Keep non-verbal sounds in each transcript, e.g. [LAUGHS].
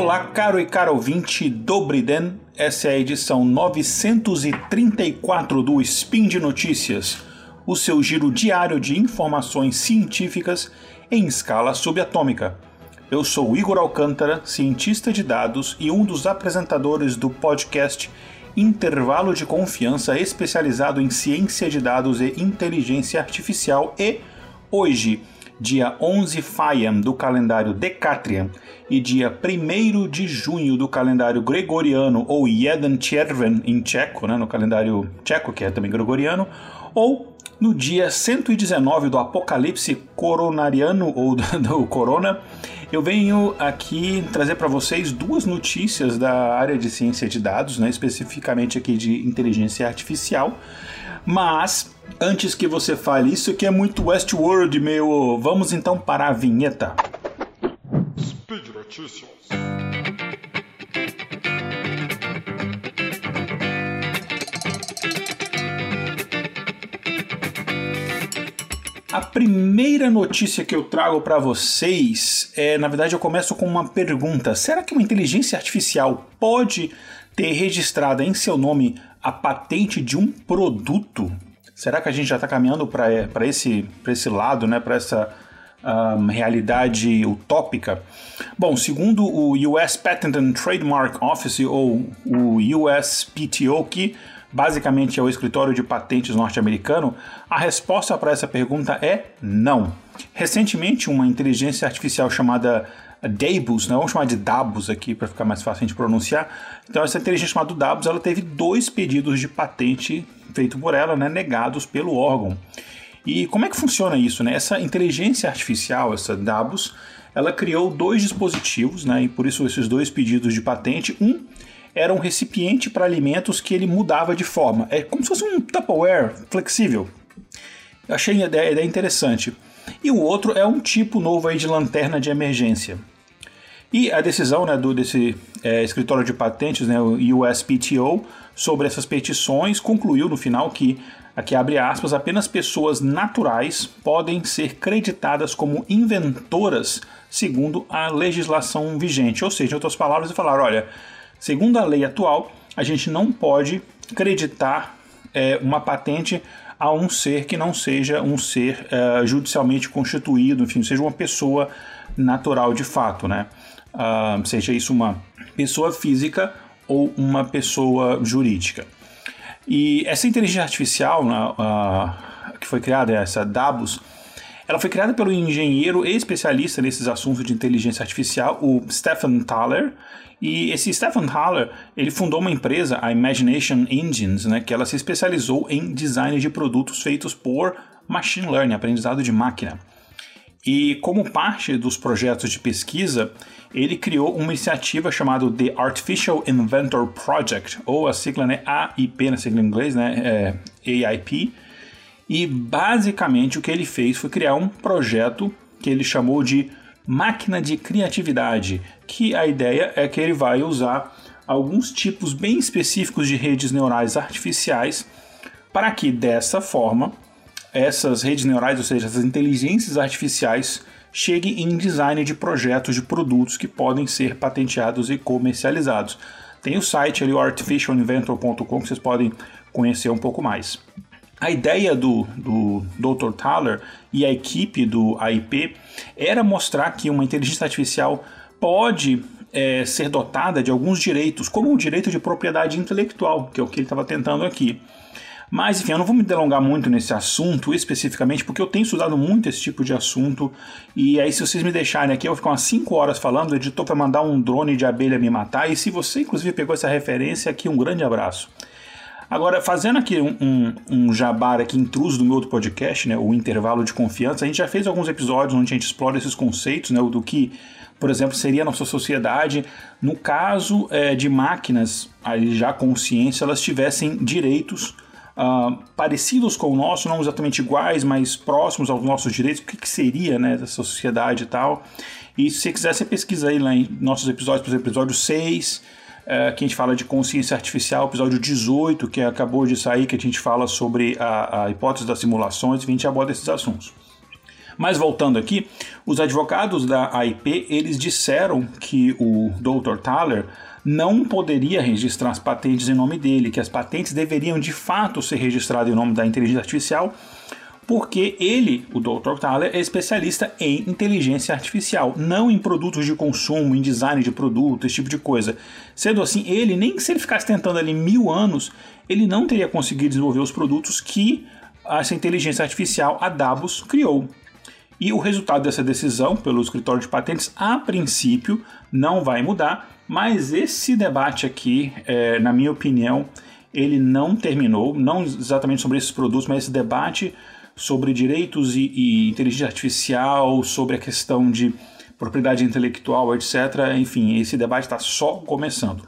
Olá, caro e caro ouvinte do Briden. Essa é a edição 934 do Spin de Notícias, o seu giro diário de informações científicas em escala subatômica. Eu sou Igor Alcântara, cientista de dados e um dos apresentadores do podcast Intervalo de Confiança especializado em ciência de dados e inteligência artificial e hoje dia 11 Faiam do calendário Decatrian e dia 1 de junho do calendário gregoriano ou Jeden Czerwen em tcheco, né, no calendário tcheco, que é também gregoriano, ou no dia 119 do Apocalipse coronariano ou do, [LAUGHS] do Corona, eu venho aqui trazer para vocês duas notícias da área de ciência de dados, né, especificamente aqui de inteligência artificial. Mas antes que você fale isso aqui é muito Westworld, meu, vamos então para a vinheta. Speed Notícias. A primeira notícia que eu trago para vocês é, na verdade, eu começo com uma pergunta: será que uma inteligência artificial pode ter registrada em seu nome a patente de um produto? Será que a gente já está caminhando para esse, esse lado, né, para essa um, realidade utópica? Bom, segundo o US Patent and Trademark Office, ou o USPTO, que basicamente é o escritório de patentes norte-americano, a resposta para essa pergunta é não. Recentemente, uma inteligência artificial chamada Dabus, né? vamos chamar de Dabus aqui para ficar mais fácil de pronunciar. Então, essa inteligência chamada Dabus, ela teve dois pedidos de patente feito por ela, né, negados pelo órgão. E como é que funciona isso? Né? Essa inteligência artificial, essa Dabus, ela criou dois dispositivos, né, e por isso esses dois pedidos de patente. Um era um recipiente para alimentos que ele mudava de forma. É como se fosse um Tupperware flexível. Eu achei a ideia, a ideia interessante. E o outro é um tipo novo aí de lanterna de emergência. E a decisão né, do, desse é, escritório de patentes, né, o USPTO, sobre essas petições concluiu no final que, aqui abre aspas, apenas pessoas naturais podem ser creditadas como inventoras segundo a legislação vigente. Ou seja, em outras palavras, falar, olha, segundo a lei atual, a gente não pode creditar é, uma patente a um ser que não seja um ser uh, judicialmente constituído, enfim, seja uma pessoa natural de fato, né? Uh, seja isso uma pessoa física ou uma pessoa jurídica. E essa inteligência artificial uh, que foi criada, essa Dabus, ela foi criada pelo engenheiro e especialista nesses assuntos de inteligência artificial, o Stephen Thaler, e esse Stephen Haller, ele fundou uma empresa, a Imagination Engines, né, que ela se especializou em design de produtos feitos por machine learning, aprendizado de máquina. E como parte dos projetos de pesquisa, ele criou uma iniciativa chamada The Artificial Inventor Project, ou a sigla né, AIP, na sigla em inglês, né, é AIP. E basicamente o que ele fez foi criar um projeto que ele chamou de máquina de criatividade, que a ideia é que ele vai usar alguns tipos bem específicos de redes neurais artificiais para que dessa forma essas redes neurais, ou seja, essas inteligências artificiais, cheguem em design de projetos de produtos que podem ser patenteados e comercializados. Tem o site ali, artificialinventor.com, que vocês podem conhecer um pouco mais. A ideia do, do Dr. Thaler e a equipe do AIP era mostrar que uma inteligência artificial pode é, ser dotada de alguns direitos, como o direito de propriedade intelectual, que é o que ele estava tentando aqui. Mas, enfim, eu não vou me delongar muito nesse assunto especificamente, porque eu tenho estudado muito esse tipo de assunto. E aí, se vocês me deixarem aqui, eu vou ficar umas 5 horas falando. O editor vai mandar um drone de abelha me matar. E se você, inclusive, pegou essa referência aqui, um grande abraço. Agora, fazendo aqui um, um, um jabar aqui intruso do meu outro podcast, né, o Intervalo de Confiança, a gente já fez alguns episódios onde a gente explora esses conceitos, né, do que, por exemplo, seria a nossa sociedade no caso é, de máquinas aí já consciência, elas tivessem direitos uh, parecidos com o nosso, não exatamente iguais, mas próximos aos nossos direitos, o que, que seria né, dessa sociedade e tal. E se você quiser, você pesquisa aí lá em nossos episódios, por exemplo, episódio 6, é, que a gente fala de consciência artificial, episódio 18, que acabou de sair, que a gente fala sobre a, a hipótese das simulações, e a gente aborda esses assuntos. Mas voltando aqui, os advogados da AIP, eles disseram que o Dr. Thaler não poderia registrar as patentes em nome dele, que as patentes deveriam de fato ser registradas em nome da inteligência artificial, porque ele, o Dr. Thaler, é especialista em inteligência artificial, não em produtos de consumo, em design de produto, esse tipo de coisa. Sendo assim, ele, nem se ele ficasse tentando ali mil anos, ele não teria conseguido desenvolver os produtos que essa inteligência artificial, a Davos, criou. E o resultado dessa decisão pelo escritório de patentes, a princípio, não vai mudar, mas esse debate aqui, é, na minha opinião, ele não terminou, não exatamente sobre esses produtos, mas esse debate sobre direitos e, e inteligência artificial, sobre a questão de propriedade intelectual, etc. Enfim, esse debate está só começando.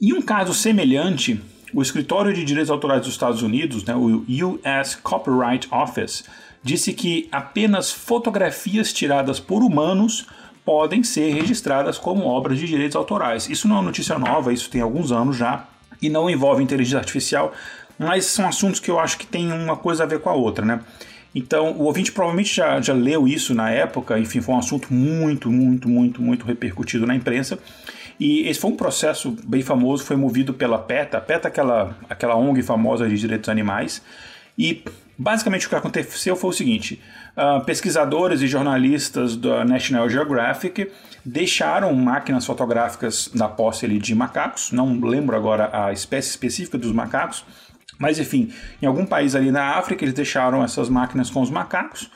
Em um caso semelhante, o Escritório de Direitos Autorais dos Estados Unidos, né, o US Copyright Office, disse que apenas fotografias tiradas por humanos podem ser registradas como obras de direitos autorais. Isso não é notícia nova, isso tem alguns anos já, e não envolve inteligência artificial, mas são assuntos que eu acho que tem uma coisa a ver com a outra, né? Então, o ouvinte provavelmente já, já leu isso na época, enfim, foi um assunto muito, muito, muito, muito repercutido na imprensa. E esse foi um processo bem famoso, foi movido pela PETA. A PETA é aquela, aquela ONG famosa de direitos animais. E basicamente o que aconteceu foi o seguinte: uh, pesquisadores e jornalistas da National Geographic deixaram máquinas fotográficas na posse ali, de macacos, não lembro agora a espécie específica dos macacos, mas enfim, em algum país ali na África eles deixaram essas máquinas com os macacos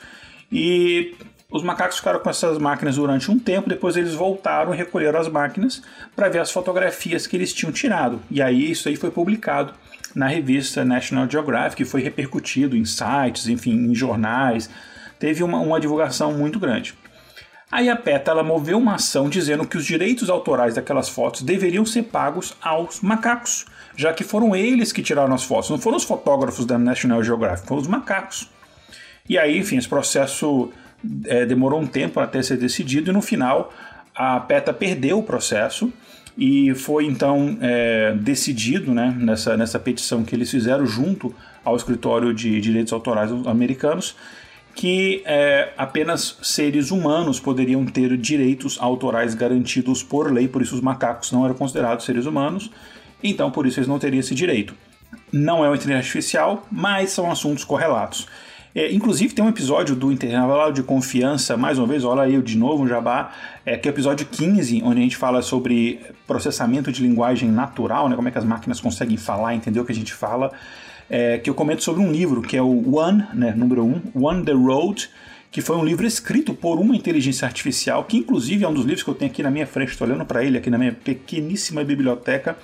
e os macacos ficaram com essas máquinas durante um tempo, depois eles voltaram e recolheram as máquinas para ver as fotografias que eles tinham tirado. E aí isso aí foi publicado na revista National Geographic, foi repercutido em sites, enfim, em jornais. Teve uma, uma divulgação muito grande. Aí a PETA ela moveu uma ação dizendo que os direitos autorais daquelas fotos deveriam ser pagos aos macacos, já que foram eles que tiraram as fotos, não foram os fotógrafos da National Geographic, foram os macacos. E aí, enfim, esse processo é, demorou um tempo até ser decidido e no final a PETA perdeu o processo e foi então é, decidido né, nessa, nessa petição que eles fizeram junto ao escritório de direitos autorais americanos que é, apenas seres humanos poderiam ter direitos autorais garantidos por lei, por isso os macacos não eram considerados seres humanos, então por isso eles não teriam esse direito. Não é uma inteligência artificial, mas são assuntos correlatos. É, inclusive tem um episódio do Intervalo de Confiança, mais uma vez, olha aí de novo, Jabá, é, que é o episódio 15, onde a gente fala sobre processamento de linguagem natural, né, como é que as máquinas conseguem falar, entender o que a gente fala, é, que eu comento sobre um livro, que é o One, né, número 1, um, One the Road, que foi um livro escrito por uma inteligência artificial, que inclusive é um dos livros que eu tenho aqui na minha frente, estou olhando para ele aqui na minha pequeníssima biblioteca,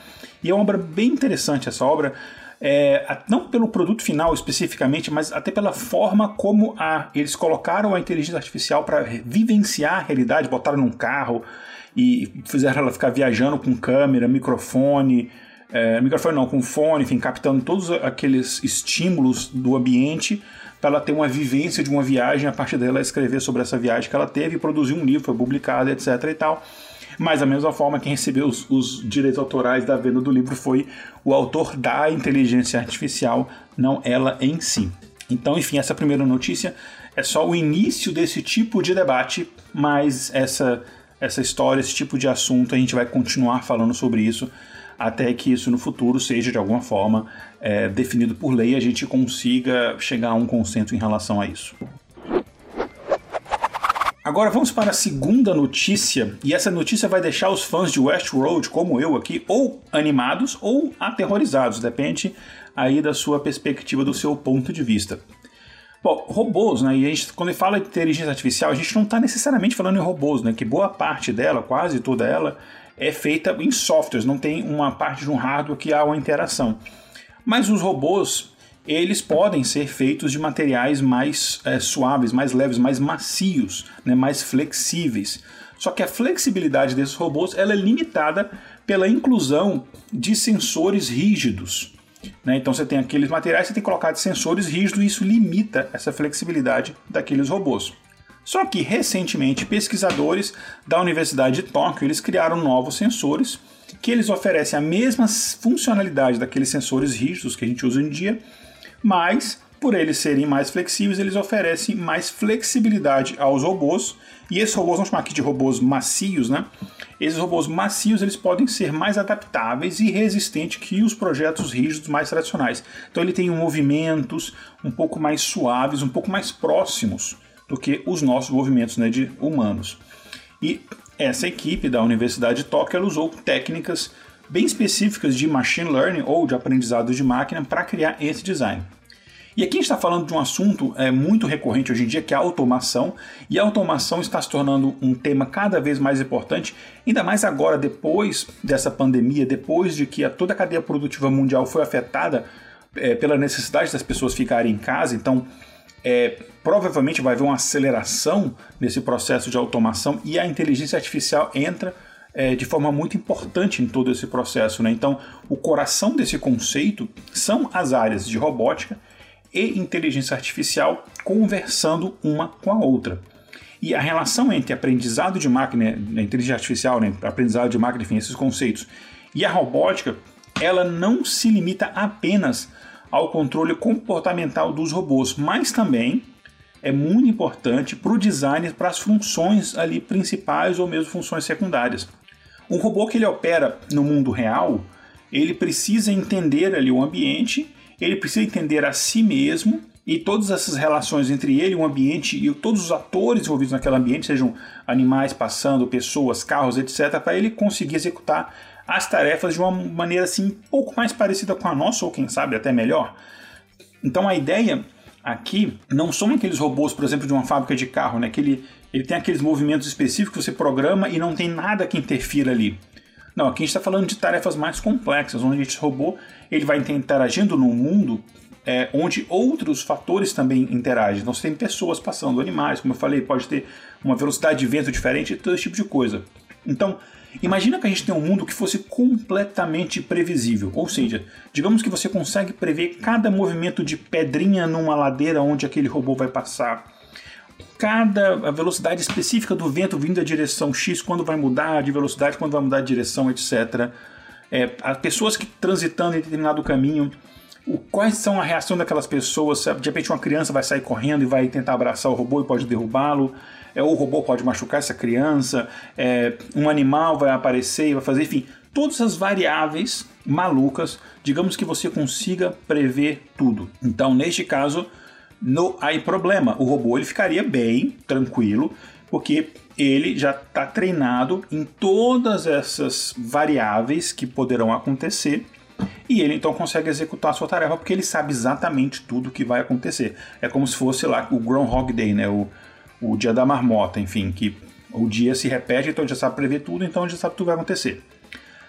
e é uma obra bem interessante essa obra, é, não pelo produto final especificamente, mas até pela forma como a, eles colocaram a inteligência artificial para vivenciar a realidade, botaram num carro e fizeram ela ficar viajando com câmera, microfone, é, microfone não, com fone, enfim, captando todos aqueles estímulos do ambiente para ela ter uma vivência de uma viagem, a partir dela escrever sobre essa viagem que ela teve, produzir um livro, foi publicado, etc e tal. Mas da mesma forma, quem recebeu os, os direitos autorais da venda do livro foi o autor da inteligência artificial, não ela em si. Então, enfim, essa primeira notícia é só o início desse tipo de debate, mas essa, essa história, esse tipo de assunto, a gente vai continuar falando sobre isso até que isso no futuro seja de alguma forma é, definido por lei e a gente consiga chegar a um consenso em relação a isso. Agora vamos para a segunda notícia, e essa notícia vai deixar os fãs de Westworld, como eu aqui, ou animados ou aterrorizados, depende aí da sua perspectiva, do seu ponto de vista. Bom, robôs, né? E a gente, quando fala de inteligência artificial, a gente não está necessariamente falando em robôs, né? Que boa parte dela, quase toda ela, é feita em softwares, não tem uma parte de um hardware que há uma interação. Mas os robôs, eles podem ser feitos de materiais mais é, suaves, mais leves, mais macios, né, mais flexíveis. Só que a flexibilidade desses robôs ela é limitada pela inclusão de sensores rígidos. Né? Então você tem aqueles materiais, você tem que colocar de sensores rígidos e isso limita essa flexibilidade daqueles robôs. Só que recentemente pesquisadores da Universidade de Tóquio eles criaram novos sensores que eles oferecem a mesma funcionalidade daqueles sensores rígidos que a gente usa hoje em dia, mas por eles serem mais flexíveis, eles oferecem mais flexibilidade aos robôs. E esses robôs, vamos chamar aqui de robôs macios, né? Esses robôs macios eles podem ser mais adaptáveis e resistentes que os projetos rígidos mais tradicionais. Então ele tem movimentos um pouco mais suaves, um pouco mais próximos do que os nossos movimentos né, de humanos. E essa equipe da Universidade de Tóquio usou técnicas bem específicas de machine learning ou de aprendizado de máquina para criar esse design. E aqui a gente está falando de um assunto é, muito recorrente hoje em dia, que é a automação, e a automação está se tornando um tema cada vez mais importante, ainda mais agora, depois dessa pandemia, depois de que a, toda a cadeia produtiva mundial foi afetada é, pela necessidade das pessoas ficarem em casa, então é, provavelmente vai haver uma aceleração nesse processo de automação e a inteligência artificial entra é, de forma muito importante em todo esse processo. Né? Então, o coração desse conceito são as áreas de robótica e inteligência artificial conversando uma com a outra. E a relação entre aprendizado de máquina, né, inteligência artificial, né, aprendizado de máquina, enfim, esses conceitos, e a robótica, ela não se limita apenas ao controle comportamental dos robôs, mas também é muito importante para o design, para as funções ali principais ou mesmo funções secundárias. Um robô que ele opera no mundo real, ele precisa entender ali o ambiente ele precisa entender a si mesmo e todas essas relações entre ele, o ambiente e todos os atores envolvidos naquele ambiente, sejam animais passando, pessoas, carros, etc., para ele conseguir executar as tarefas de uma maneira assim um pouco mais parecida com a nossa ou quem sabe até melhor. Então a ideia aqui não são aqueles robôs, por exemplo, de uma fábrica de carro, né, que ele, ele tem aqueles movimentos específicos que você programa e não tem nada que interfira ali. Não, aqui a gente está falando de tarefas mais complexas, onde esse robô ele vai interagindo no mundo é, onde outros fatores também interagem. Então você tem pessoas passando, animais, como eu falei, pode ter uma velocidade de vento diferente, todo esse tipo de coisa. Então, imagina que a gente tem um mundo que fosse completamente previsível, ou seja, digamos que você consegue prever cada movimento de pedrinha numa ladeira onde aquele robô vai passar, cada velocidade específica do vento vindo da direção X, quando vai mudar de velocidade, quando vai mudar de direção, etc. É, as pessoas que transitando em determinado caminho, o, quais são a reação daquelas pessoas? De repente uma criança vai sair correndo e vai tentar abraçar o robô e pode derrubá-lo, é, o robô pode machucar essa criança, é, um animal vai aparecer e vai fazer, enfim, todas as variáveis malucas, digamos que você consiga prever tudo. Então, neste caso, no aí problema, o robô ele ficaria bem tranquilo, porque ele já está treinado em todas essas variáveis que poderão acontecer e ele então consegue executar a sua tarefa porque ele sabe exatamente tudo o que vai acontecer. É como se fosse lá o Groundhog Day, né? O, o dia da marmota, enfim, que o dia se repete, então já sabe prever tudo, então já sabe tudo vai acontecer.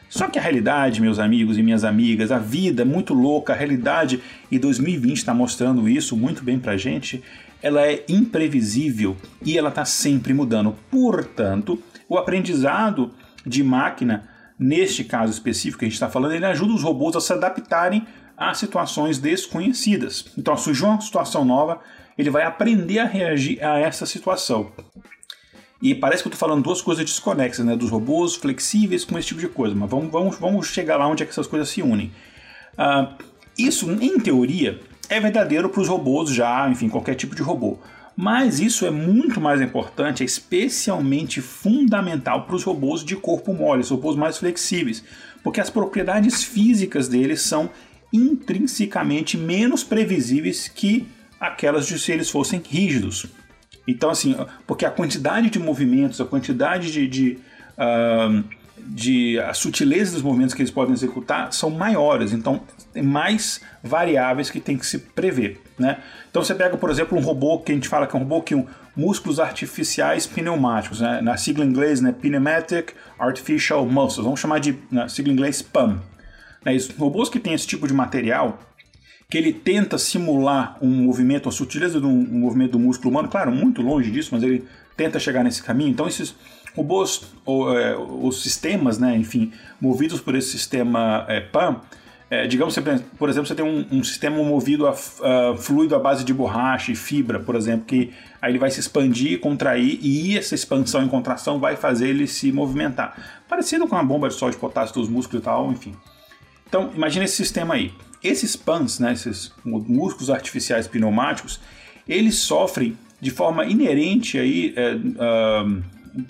Só que a realidade, meus amigos e minhas amigas, a vida é muito louca, a realidade, e 2020 está mostrando isso muito bem pra gente, ela é imprevisível e ela está sempre mudando. Portanto, o aprendizado de máquina, neste caso específico que a gente está falando, ele ajuda os robôs a se adaptarem a situações desconhecidas. Então, surgiu uma situação nova, ele vai aprender a reagir a essa situação. E parece que eu estou falando duas coisas desconexas, né? Dos robôs flexíveis com esse tipo de coisa. Mas vamos, vamos, vamos chegar lá onde é que essas coisas se unem. Uh, isso, em teoria, é verdadeiro para os robôs já, enfim, qualquer tipo de robô. Mas isso é muito mais importante, é especialmente fundamental para os robôs de corpo mole, os robôs mais flexíveis, porque as propriedades físicas deles são intrinsecamente menos previsíveis que aquelas de se eles fossem rígidos. Então, assim, porque a quantidade de movimentos, a quantidade de. de, uh, de a sutileza dos movimentos que eles podem executar são maiores, então mais variáveis que tem que se prever, né? Então você pega, por exemplo, um robô que a gente fala que é um robô que um músculos artificiais pneumáticos, né? na sigla em inglês, né? Pneumatic Artificial Muscles, vamos chamar de na sigla em inglês PAM. Né? Isso, robôs que têm esse tipo de material, que ele tenta simular um movimento, a sutileza de um, um movimento do músculo humano, claro, muito longe disso, mas ele tenta chegar nesse caminho. Então esses robôs, ou, é, os sistemas, né, enfim, movidos por esse sistema é, PAM, é, digamos, por exemplo, você tem um, um sistema movido a, a, fluido à base de borracha e fibra, por exemplo, que aí ele vai se expandir, contrair e essa expansão e contração vai fazer ele se movimentar. Parecido com a bomba de sol de potássio dos músculos e tal, enfim. Então, imagine esse sistema aí. Esses PANs, né, esses músculos artificiais pneumáticos, eles sofrem de forma inerente aí, é,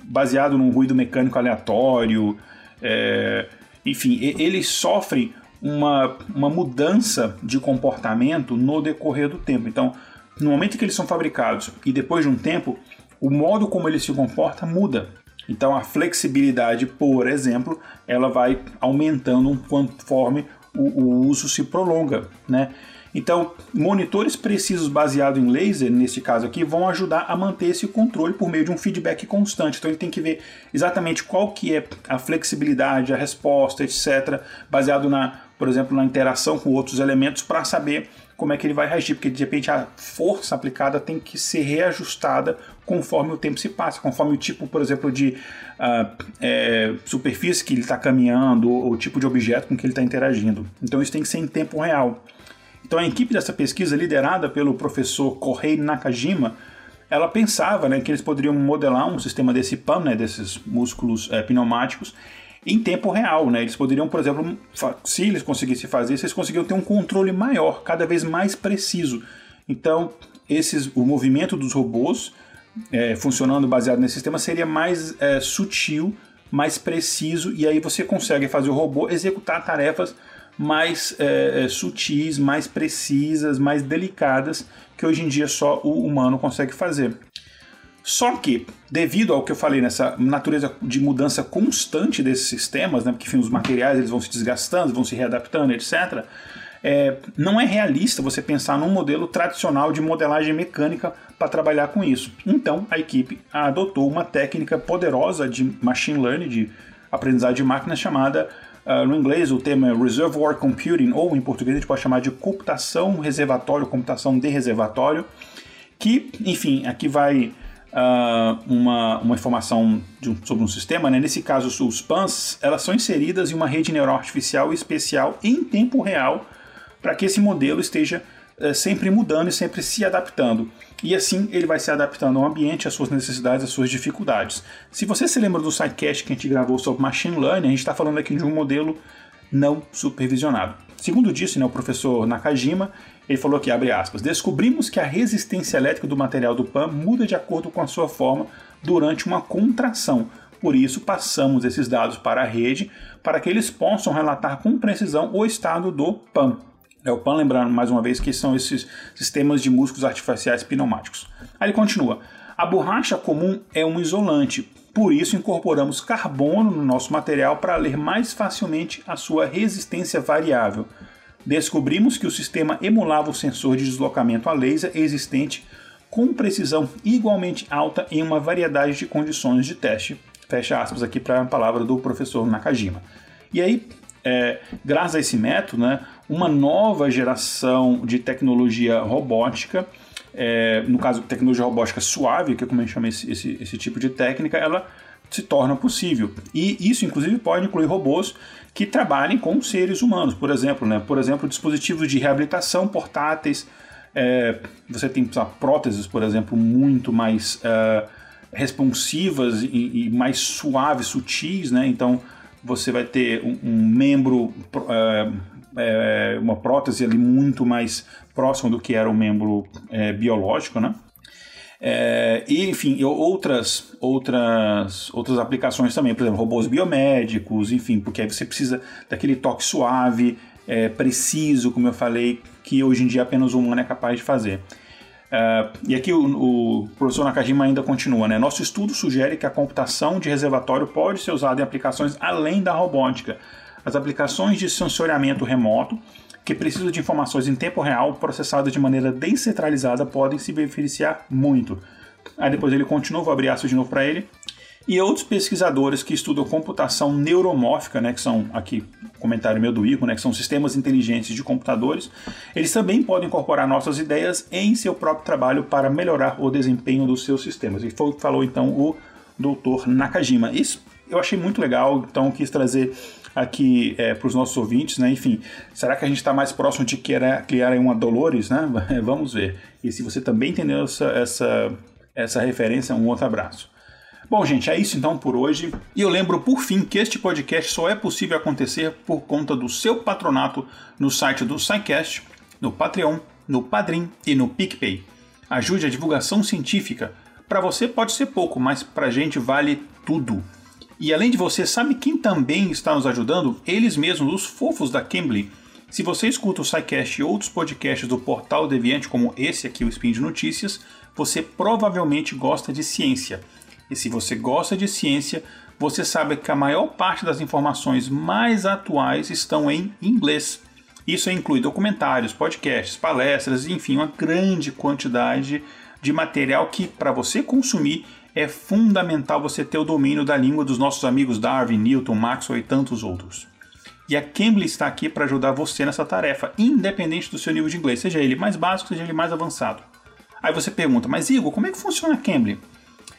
baseado num ruído mecânico aleatório, é, enfim, eles sofrem uma, uma mudança de comportamento no decorrer do tempo. Então, no momento que eles são fabricados e depois de um tempo, o modo como ele se comporta muda. Então, a flexibilidade, por exemplo, ela vai aumentando conforme o, o uso se prolonga, né? Então, monitores precisos baseados em laser, nesse caso aqui, vão ajudar a manter esse controle por meio de um feedback constante. Então, ele tem que ver exatamente qual que é a flexibilidade, a resposta, etc., baseado na, por exemplo, na interação com outros elementos para saber como é que ele vai reagir, porque de repente a força aplicada tem que ser reajustada conforme o tempo se passa, conforme o tipo, por exemplo, de uh, é, superfície que ele está caminhando ou o tipo de objeto com que ele está interagindo. Então isso tem que ser em tempo real. Então a equipe dessa pesquisa, liderada pelo professor Kohei Nakajima, ela pensava né, que eles poderiam modelar um sistema desse PAM, né, desses músculos é, pneumáticos, em tempo real. Né? Eles poderiam, por exemplo, se eles conseguissem fazer isso, eles conseguiam ter um controle maior, cada vez mais preciso. Então, esses, o movimento dos robôs é, funcionando baseado nesse sistema seria mais é, sutil, mais preciso, e aí você consegue fazer o robô executar tarefas mais é, é, sutis, mais precisas, mais delicadas que hoje em dia só o humano consegue fazer. Só que, devido ao que eu falei nessa natureza de mudança constante desses sistemas, né, porque enfim, os materiais eles vão se desgastando, vão se readaptando, etc., é, não é realista você pensar num modelo tradicional de modelagem mecânica para trabalhar com isso. Então, a equipe adotou uma técnica poderosa de machine learning, de aprendizagem de máquina, chamada Uh, no inglês, o termo é Reservoir Computing, ou em português a gente pode chamar de computação reservatório, computação de reservatório, que, enfim, aqui vai uh, uma, uma informação um, sobre um sistema, né? nesse caso os PANs, elas são inseridas em uma rede neural artificial especial em tempo real para que esse modelo esteja uh, sempre mudando e sempre se adaptando e assim ele vai se adaptando ao ambiente, às suas necessidades, às suas dificuldades. Se você se lembra do sidecast que a gente gravou sobre Machine Learning, a gente está falando aqui de um modelo não supervisionado. Segundo disse né, o professor Nakajima, ele falou aqui, abre aspas, descobrimos que a resistência elétrica do material do PAN muda de acordo com a sua forma durante uma contração. Por isso, passamos esses dados para a rede para que eles possam relatar com precisão o estado do PAN. É o PAN, lembrando mais uma vez que são esses sistemas de músculos artificiais pneumáticos. Aí ele continua: a borracha comum é um isolante, por isso incorporamos carbono no nosso material para ler mais facilmente a sua resistência variável. Descobrimos que o sistema emulava o sensor de deslocamento a laser existente com precisão igualmente alta em uma variedade de condições de teste. Fecha aspas aqui para a palavra do professor Nakajima. E aí, é, graças a esse método, né, uma nova geração de tecnologia robótica, é, no caso tecnologia robótica suave, que é como a gente chama esse, esse, esse tipo de técnica, ela se torna possível. E isso, inclusive, pode incluir robôs que trabalhem com seres humanos, por exemplo, né? por exemplo, dispositivos de reabilitação portáteis. É, você tem sabe, próteses, por exemplo, muito mais uh, responsivas e, e, mais suaves, sutis, né? Então você vai ter um, um membro, é, é, uma prótese ali muito mais próximo do que era o membro é, biológico, né? É, e, enfim, outras, outras, outras aplicações também, por exemplo, robôs biomédicos, enfim, porque aí você precisa daquele toque suave, é, preciso, como eu falei, que hoje em dia apenas o humano é capaz de fazer. Uh, e aqui o, o, professor Nakajima ainda continua, né? Nosso estudo sugere que a computação de reservatório pode ser usada em aplicações além da robótica. As aplicações de sensoriamento remoto, que precisam de informações em tempo real processadas de maneira descentralizada, podem se beneficiar muito. Aí depois ele continua, vou abrir aço de novo para ele e outros pesquisadores que estudam computação neuromórfica, né, que são aqui comentário meu do Ico, né, que são sistemas inteligentes de computadores, eles também podem incorporar nossas ideias em seu próprio trabalho para melhorar o desempenho dos seus sistemas. E foi o que falou então o Dr. Nakajima. Isso eu achei muito legal, então quis trazer aqui é, para os nossos ouvintes, né? Enfim, será que a gente está mais próximo de criar, criar uma Dolores, né? [LAUGHS] Vamos ver. E se você também entendeu essa, essa, essa referência, um outro abraço. Bom, gente, é isso então por hoje. E eu lembro por fim que este podcast só é possível acontecer por conta do seu patronato no site do SciCast, no Patreon, no Padrim e no PicPay. Ajude a divulgação científica. Para você pode ser pouco, mas para a gente vale tudo. E além de você, sabe quem também está nos ajudando? Eles mesmos, os fofos da Cambly. Se você escuta o SciCast e outros podcasts do Portal Deviante, como esse aqui, o Spin de Notícias, você provavelmente gosta de ciência. E se você gosta de ciência, você sabe que a maior parte das informações mais atuais estão em inglês. Isso inclui documentários, podcasts, palestras, enfim, uma grande quantidade de material que, para você consumir, é fundamental você ter o domínio da língua dos nossos amigos Darwin, Newton, Maxwell e tantos outros. E a Cambly está aqui para ajudar você nessa tarefa, independente do seu nível de inglês, seja ele mais básico, seja ele mais avançado. Aí você pergunta, mas Igor, como é que funciona a Cambly?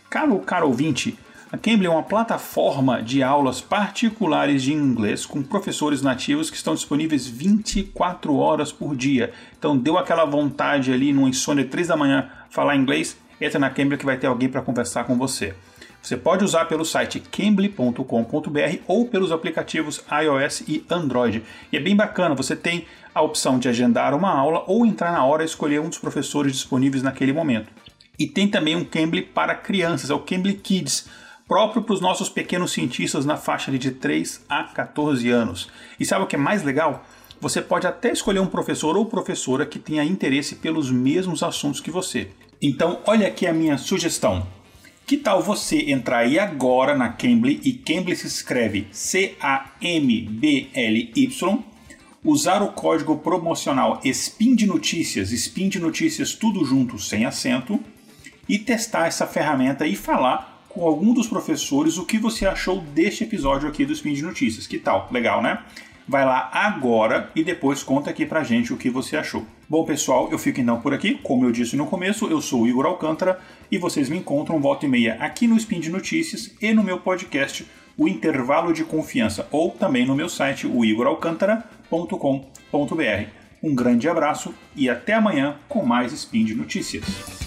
Caro, caro ouvinte, a Cambly é uma plataforma de aulas particulares de inglês com professores nativos que estão disponíveis 24 horas por dia. Então deu aquela vontade ali no insônia de 3 da manhã falar inglês, entra na Cambly que vai ter alguém para conversar com você. Você pode usar pelo site cambly.com.br ou pelos aplicativos iOS e Android. E é bem bacana, você tem a opção de agendar uma aula ou entrar na hora e escolher um dos professores disponíveis naquele momento. E tem também um Cambly para crianças, é o Cambly Kids, próprio para os nossos pequenos cientistas na faixa de 3 a 14 anos. E sabe o que é mais legal? Você pode até escolher um professor ou professora que tenha interesse pelos mesmos assuntos que você. Então, olha aqui a minha sugestão. Que tal você entrar aí agora na Cambly e Cambly se escreve C-A-M-B-L-Y, usar o código promocional SPIN de Notícias, SPIN de Notícias tudo junto sem acento, e testar essa ferramenta e falar com algum dos professores o que você achou deste episódio aqui do Spin de Notícias. Que tal? Legal, né? Vai lá agora e depois conta aqui pra gente o que você achou. Bom, pessoal, eu fico então por aqui. Como eu disse no começo, eu sou o Igor Alcântara e vocês me encontram volta e meia aqui no Spin de Notícias e no meu podcast, o Intervalo de Confiança, ou também no meu site, o igoralcântara.com.br. Um grande abraço e até amanhã com mais Spin de Notícias.